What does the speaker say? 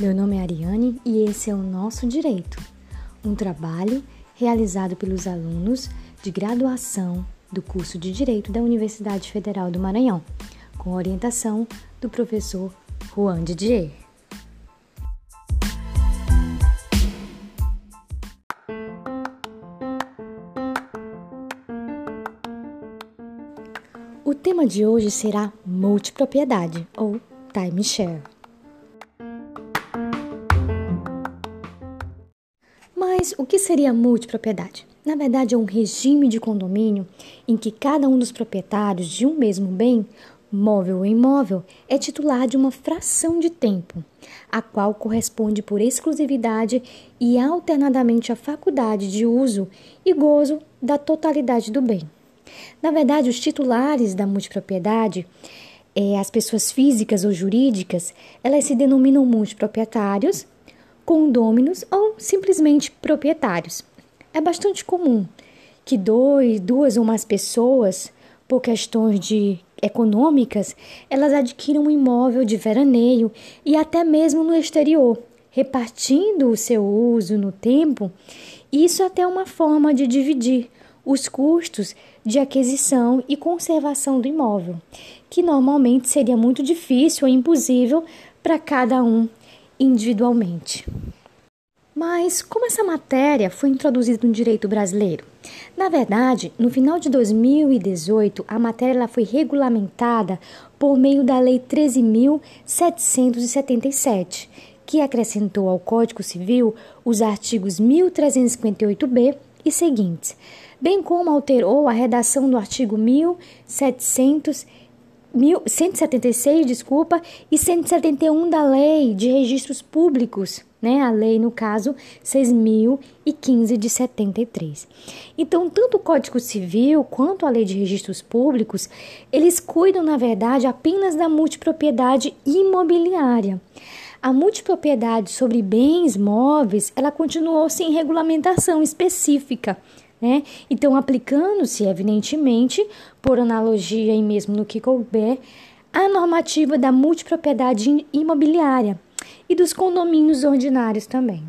Meu nome é Ariane e esse é o Nosso Direito, um trabalho realizado pelos alunos de graduação do curso de Direito da Universidade Federal do Maranhão, com orientação do professor Juan Didier. O tema de hoje será multipropriedade ou timeshare. Mas o que seria multipropriedade? Na verdade, é um regime de condomínio em que cada um dos proprietários de um mesmo bem, móvel ou imóvel, é titular de uma fração de tempo, a qual corresponde por exclusividade e alternadamente a faculdade de uso e gozo da totalidade do bem. Na verdade, os titulares da multipropriedade, é, as pessoas físicas ou jurídicas, elas se denominam multiproprietários, condôminos ou simplesmente proprietários. É bastante comum que dois, duas ou mais pessoas, por questões de econômicas, elas adquiram um imóvel de veraneio e até mesmo no exterior, repartindo o seu uso no tempo. Isso é até uma forma de dividir os custos de aquisição e conservação do imóvel, que normalmente seria muito difícil ou impossível para cada um individualmente. Mas como essa matéria foi introduzida no direito brasileiro? Na verdade, no final de 2018, a matéria foi regulamentada por meio da Lei 13.777, que acrescentou ao Código Civil os artigos 1358b e seguintes, bem como alterou a redação do artigo 1700 176, desculpa, e 171 da Lei de Registros Públicos, né? A lei, no caso, 6.015 de 73. Então, tanto o Código Civil quanto a Lei de Registros Públicos, eles cuidam, na verdade, apenas da multipropriedade imobiliária. A multipropriedade sobre bens móveis, ela continuou sem regulamentação específica, né? Então, aplicando-se, evidentemente, por analogia e mesmo no que couber, a normativa da multipropriedade imobiliária e dos condomínios ordinários também.